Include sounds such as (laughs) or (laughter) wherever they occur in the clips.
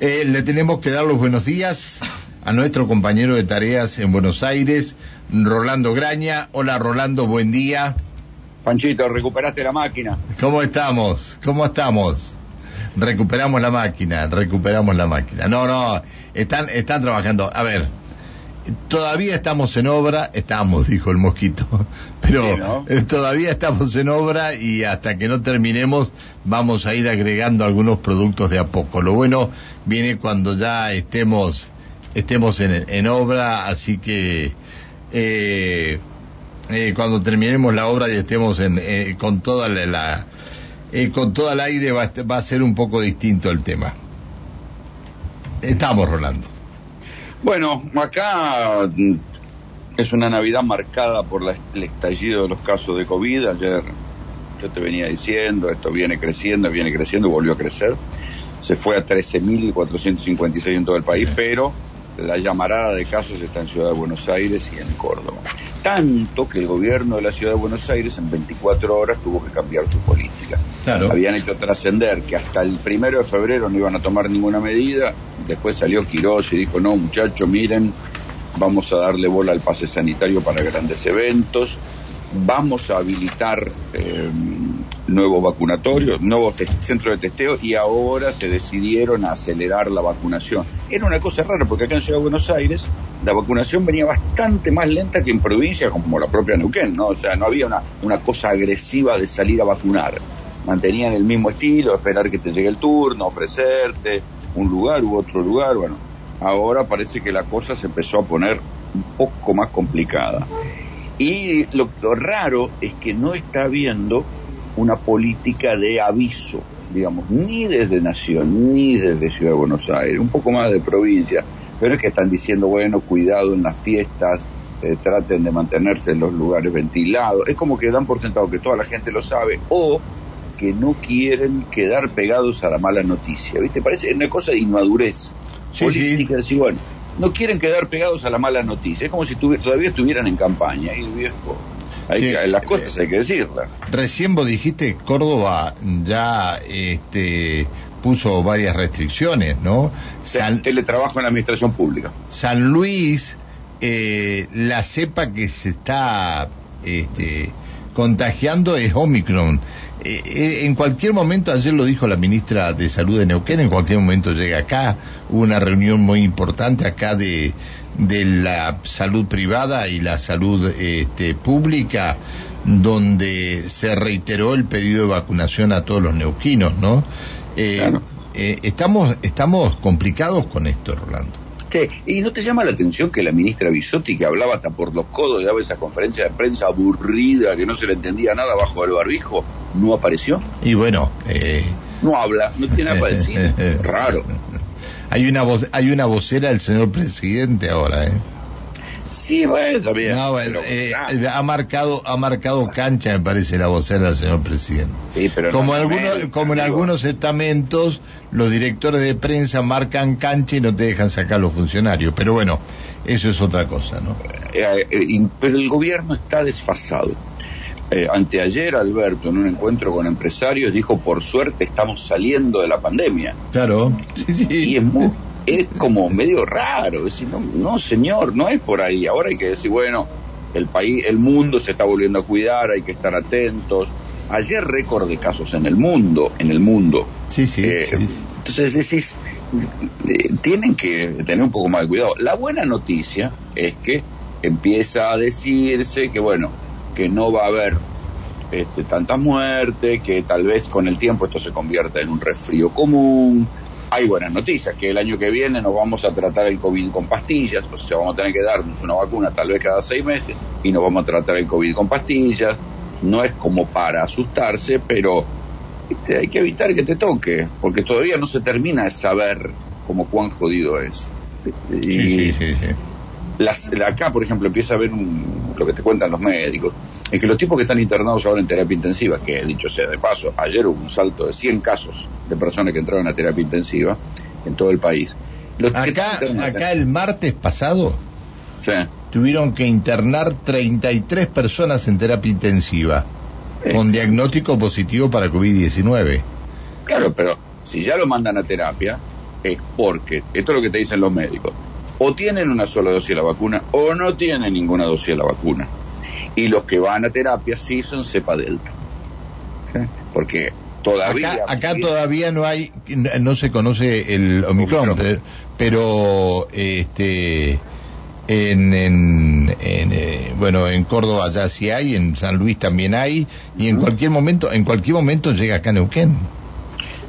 Eh, le tenemos que dar los buenos días a nuestro compañero de tareas en Buenos Aires, Rolando Graña. Hola Rolando, buen día. Panchito, recuperaste la máquina. ¿Cómo estamos? ¿Cómo estamos? Recuperamos la máquina, recuperamos la máquina. No, no, están, están trabajando. A ver, todavía estamos en obra, estamos, dijo el mosquito, (laughs) pero eh, todavía estamos en obra y hasta que no terminemos vamos a ir agregando algunos productos de a poco. Lo bueno viene cuando ya estemos, estemos en, obra, así que eh, eh, cuando terminemos la obra y estemos en, con toda la, con todo el aire va, va a ser un poco distinto el tema. Estamos rolando. Bueno, acá mm, es una Navidad marcada por el estallido de los casos de COVID. Ayer yo te venía diciendo, esto viene creciendo, viene creciendo, volvió a crecer. Se fue a 13.456 en todo el país, pero la llamarada de casos está en Ciudad de Buenos Aires y en Córdoba. Tanto que el gobierno de la Ciudad de Buenos Aires en 24 horas tuvo que cambiar su política. Habían hecho trascender que hasta el primero de febrero no iban a tomar ninguna medida. Después salió Quirós y dijo, no muchachos, miren, vamos a darle bola al pase sanitario para grandes eventos vamos a habilitar eh, nuevos vacunatorios, nuevos centros de testeo y ahora se decidieron a acelerar la vacunación. Era una cosa rara porque acá en Ciudad de Buenos Aires la vacunación venía bastante más lenta que en provincias como la propia Neuquén, ¿no? O sea, no había una, una cosa agresiva de salir a vacunar. Mantenían el mismo estilo, esperar que te llegue el turno, ofrecerte un lugar u otro lugar, bueno. Ahora parece que la cosa se empezó a poner un poco más complicada. Y lo, raro es que no está habiendo una política de aviso, digamos, ni desde Nación, ni desde Ciudad de Buenos Aires, un poco más de provincia, pero es que están diciendo, bueno, cuidado en las fiestas, eh, traten de mantenerse en los lugares ventilados, es como que dan por sentado que toda la gente lo sabe, o que no quieren quedar pegados a la mala noticia, ¿viste? Parece una cosa de inmadurez política, decir, bueno, no quieren quedar pegados a la mala noticia. Es como si todavía estuvieran en campaña. Y viejo, hay las cosas hay que decirlas. Recién vos dijiste Córdoba ya este, puso varias restricciones, ¿no? San, teletrabajo en la administración pública. San Luis, eh, la cepa que se está este, contagiando es Omicron. Eh, eh, en cualquier momento, ayer lo dijo la ministra de Salud de Neuquén, en cualquier momento llega acá, hubo una reunión muy importante acá de, de la salud privada y la salud este, pública, donde se reiteró el pedido de vacunación a todos los neuquinos, ¿no? Eh, estamos, estamos complicados con esto, Rolando. ¿Y no te llama la atención que la ministra Bisotti, que hablaba hasta por los codos, daba esa conferencia de prensa aburrida, que no se le entendía nada bajo el barbijo, no apareció? Y bueno... Eh... No habla, no tiene nada para decir. (laughs) Raro. Hay una, voz, hay una vocera del señor presidente ahora, ¿eh? Sí, bueno, también. Eh, ha marcado, ha marcado cancha, me parece, la vocera del señor presidente. como, algunos, como en algunos estamentos, los directores de prensa marcan cancha y no te dejan sacar los funcionarios. Pero bueno, eso es otra cosa, ¿no? Eh, eh, pero el gobierno está desfasado. anteayer Alberto en un encuentro con empresarios dijo por suerte estamos saliendo de la pandemia. Claro, sí, sí. Y es muy, es como medio raro, decir, no, no señor, no es por ahí, ahora hay que decir, bueno, el país, el mundo se está volviendo a cuidar, hay que estar atentos. Ayer récord de casos en el mundo, en el mundo. Sí, sí. Eh, entonces decís, eh, tienen que tener un poco más de cuidado. La buena noticia es que empieza a decirse que bueno, que no va a haber este, tanta muerte, que tal vez con el tiempo esto se convierta en un resfrío común, hay buenas noticias, que el año que viene nos vamos a tratar el COVID con pastillas, o sea, vamos a tener que darnos una vacuna tal vez cada seis meses y nos vamos a tratar el COVID con pastillas. No es como para asustarse, pero hay que evitar que te toque, porque todavía no se termina de saber cómo cuán jodido es. sí, sí, sí las, acá, por ejemplo, empieza a ver lo que te cuentan los médicos, es que los tipos que están internados ahora en terapia intensiva, que dicho sea de paso, ayer hubo un salto de 100 casos de personas que entraron a terapia intensiva en todo el país. acá, acá el martes pasado tuvieron que internar 33 personas en terapia intensiva con diagnóstico positivo para COVID-19. Claro, pero si ya lo mandan a terapia, es porque, esto es lo que te dicen los médicos, o tienen una sola dosis de la vacuna o no tienen ninguna dosis de la vacuna. Y los que van a terapia sí son cepa delta. Porque todavía... Acá, todavía no hay, no se conoce el Omicron, pero este en, en, eh, bueno en Córdoba ya sí hay en San Luis también hay y en cualquier momento en cualquier momento llega acá Neuquén.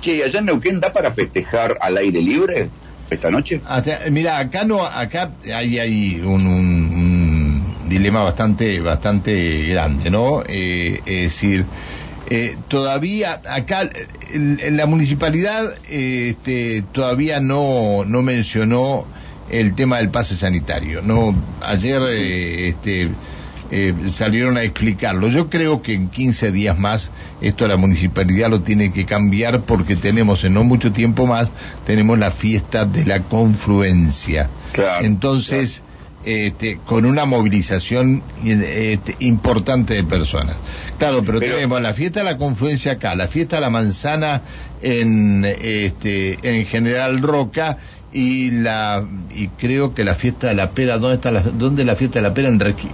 Che, allá en Neuquén da para festejar al aire libre esta noche mira acá no acá hay hay un, un, dilema bastante bastante grande no eh, es decir eh, todavía acá en la municipalidad este, todavía no no mencionó el tema del pase sanitario. No, ayer eh, este, eh, salieron a explicarlo. Yo creo que en 15 días más esto la municipalidad lo tiene que cambiar porque tenemos en no mucho tiempo más tenemos la fiesta de la confluencia. Entonces, este, con una movilización este, importante de personas. Claro, pero, tenemos la fiesta de la confluencia acá, la fiesta de la manzana en, este, en General Roca y la y creo que la fiesta de la pera dónde está la dónde la fiesta de la pera en Requi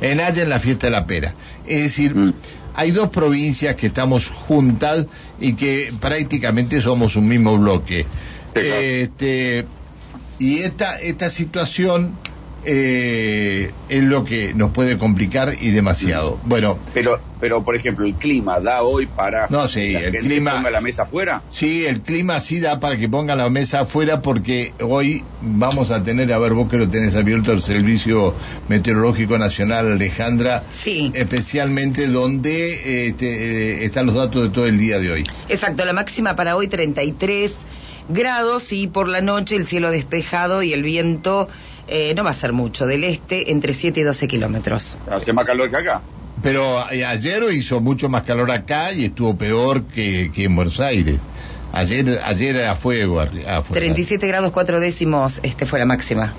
en Haya en la fiesta de la pera. Es decir mm. hay dos provincias que estamos juntas y que prácticamente somos un mismo bloque. Este y esta esta situación eh, es lo que nos puede complicar y demasiado. Bueno, pero, pero por ejemplo, el clima da hoy para no, sí, el clima ponga la mesa afuera. Sí, el clima sí da para que pongan la mesa afuera porque hoy vamos a tener, a ver, vos que lo tenés abierto el Servicio Meteorológico Nacional, Alejandra, sí. especialmente donde este, eh, están los datos de todo el día de hoy. Exacto, la máxima para hoy 33 grados y por la noche el cielo despejado y el viento eh, no va a ser mucho, del este entre 7 y 12 kilómetros. Hace más calor que acá. Pero eh, ayer hizo mucho más calor acá y estuvo peor que, en Buenos Aires. Ayer, ayer era fuego afuera. 37 grados 4 décimos este fue la máxima.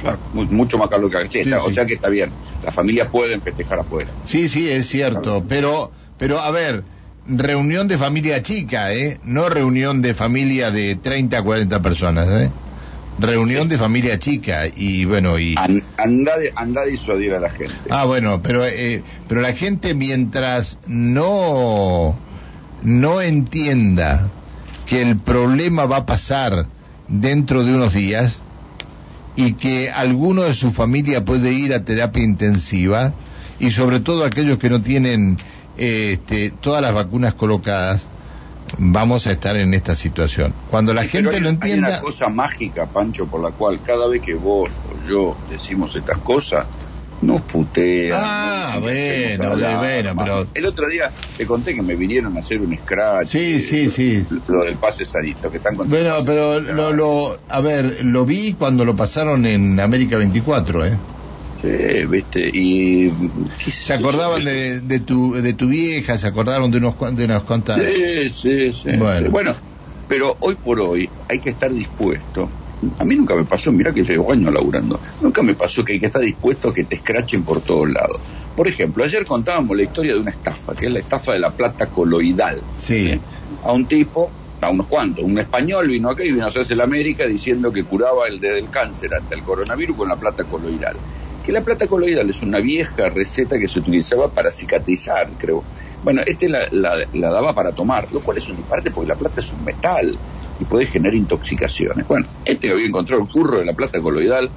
Claro, mucho más calor que acá. O sea que está bien. Las familias pueden festejar afuera. Sí, sí, es cierto. Pero, pero a ver, reunión de familia chica, ¿eh? No reunión de familia de 30 a 40 personas, ¿eh? reunión de familia chica y bueno y anda anda a disuadir a la gente ah bueno pero eh, pero la gente mientras no no entienda que el problema va a pasar dentro de unos días y que alguno de su familia puede ir a terapia intensiva y sobre todo aquellos que no tienen este, todas las vacunas colocadas vamos a estar en esta situación. Cuando la gente lo entienda... Hay una cosa mágica, Pancho, por la cual cada vez que vos o yo decimos estas cosas, nos putean. Ah, bueno, bueno, pero... El otro día te conté que me vinieron a hacer un scratch. Sí, sí, sí. Lo del pase sarito, que están Bueno, pero lo, lo, a ver, lo vi cuando lo pasaron en América 24, ¿eh? Sí, viste, y... ¿Se acordaban de, de, tu, de tu vieja? ¿Se acordaron de, unos, de unas cuantas...? Sí, sí, sí. Bueno. bueno, pero hoy por hoy hay que estar dispuesto. A mí nunca me pasó, mira que llevo años laburando, nunca me pasó que hay que estar dispuesto a que te escrachen por todos lados. Por ejemplo, ayer contábamos la historia de una estafa, que es la estafa de la plata coloidal. Sí. A un tipo a unos cuantos. Un español vino acá y vino a hacerse la América diciendo que curaba el desde el cáncer hasta el coronavirus con la plata coloidal que la plata coloidal es una vieja receta que se utilizaba para cicatrizar, creo. Bueno, este la, daba para tomar, lo cual es un disparate porque la plata es un metal y puede generar intoxicaciones. Bueno, este había encontrado el curro de la plata coloidal,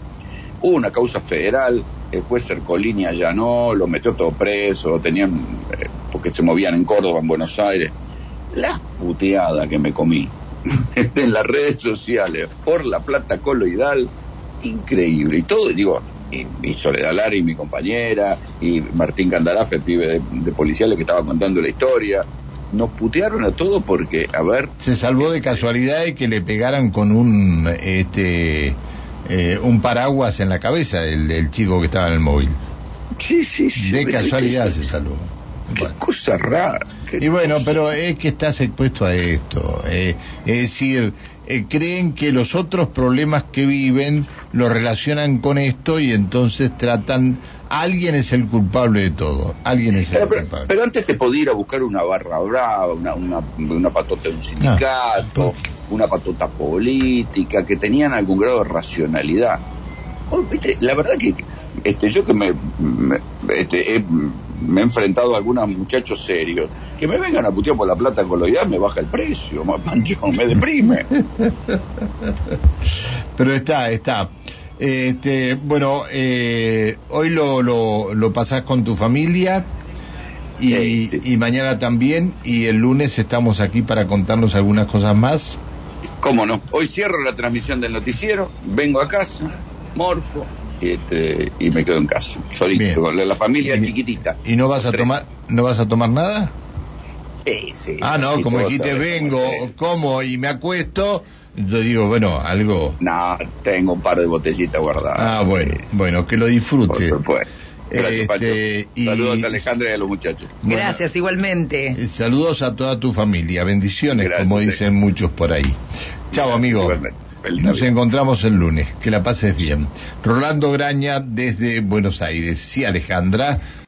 hubo una causa federal, el juez Cercolini allanó, lo metió todo preso, tenían, eh, porque se movían en Córdoba, en Buenos Aires. La puteada que me comí (laughs) en las redes sociales por la plata coloidal, increíble. Y todo, digo, y, Soledad Lari, mi compañera, y Martín Candarafe, el pibe de, policiales que estaba contando la historia. Nos putearon a todos porque, a ver... Se salvó de casualidad de que le pegaran con un, este, eh, un paraguas en la cabeza el, el chico que estaba en el móvil. Sí, sí, sí. De casualidad se salvó. Qué cosa rara. y bueno, pero es que estás expuesto a esto. Eh, es decir, eh, creen que los otros problemas que viven lo relacionan con esto y entonces tratan alguien es el culpable de todo alguien es el culpable pero antes te podía ir a buscar una barra brava una, una, una patota de un sindicato una patota política, que tenían algún grado de racionalidad. Oh, ¿viste? La verdad que este, yo que me, me, este, he, me he enfrentado a algunos muchachos serios, que me vengan a putear por la plata coloidal me baja el precio, (laughs) pancho, me deprime. Pero está, está. Este, bueno, eh, hoy lo, lo, lo pasás con tu familia y, Sí, sí. y mañana también y el lunes estamos aquí para contarnos algunas cosas más. ¿Cómo no? Hoy cierro la transmisión del noticiero, vengo a casa, morfo, este, y me quedo en casa, solito, Bien. con la, la familia Y- chiquitita. ¿Y no vas a Tres. tomar no vas a tomar nada? Sí, sí, Ah, no, sí, como dijiste, vengo, como y me acuesto, yo digo, bueno, algo. No, tengo un par de botellitas guardadas. Ah, bueno, Sí, bueno, que lo Por disfrute. supuesto. Gracias, Este, y- Saludos a Alejandra y a los muchachos. Bueno, Gracias, igualmente. eh, Saludos a toda tu familia, bendiciones, Gracias, como sí. dicen muchos por ahí. Chao, amigo. Igualmente. Nos encontramos el lunes. Que la pases bien. Rolando Graña desde Buenos Aires. Sí, Alejandra.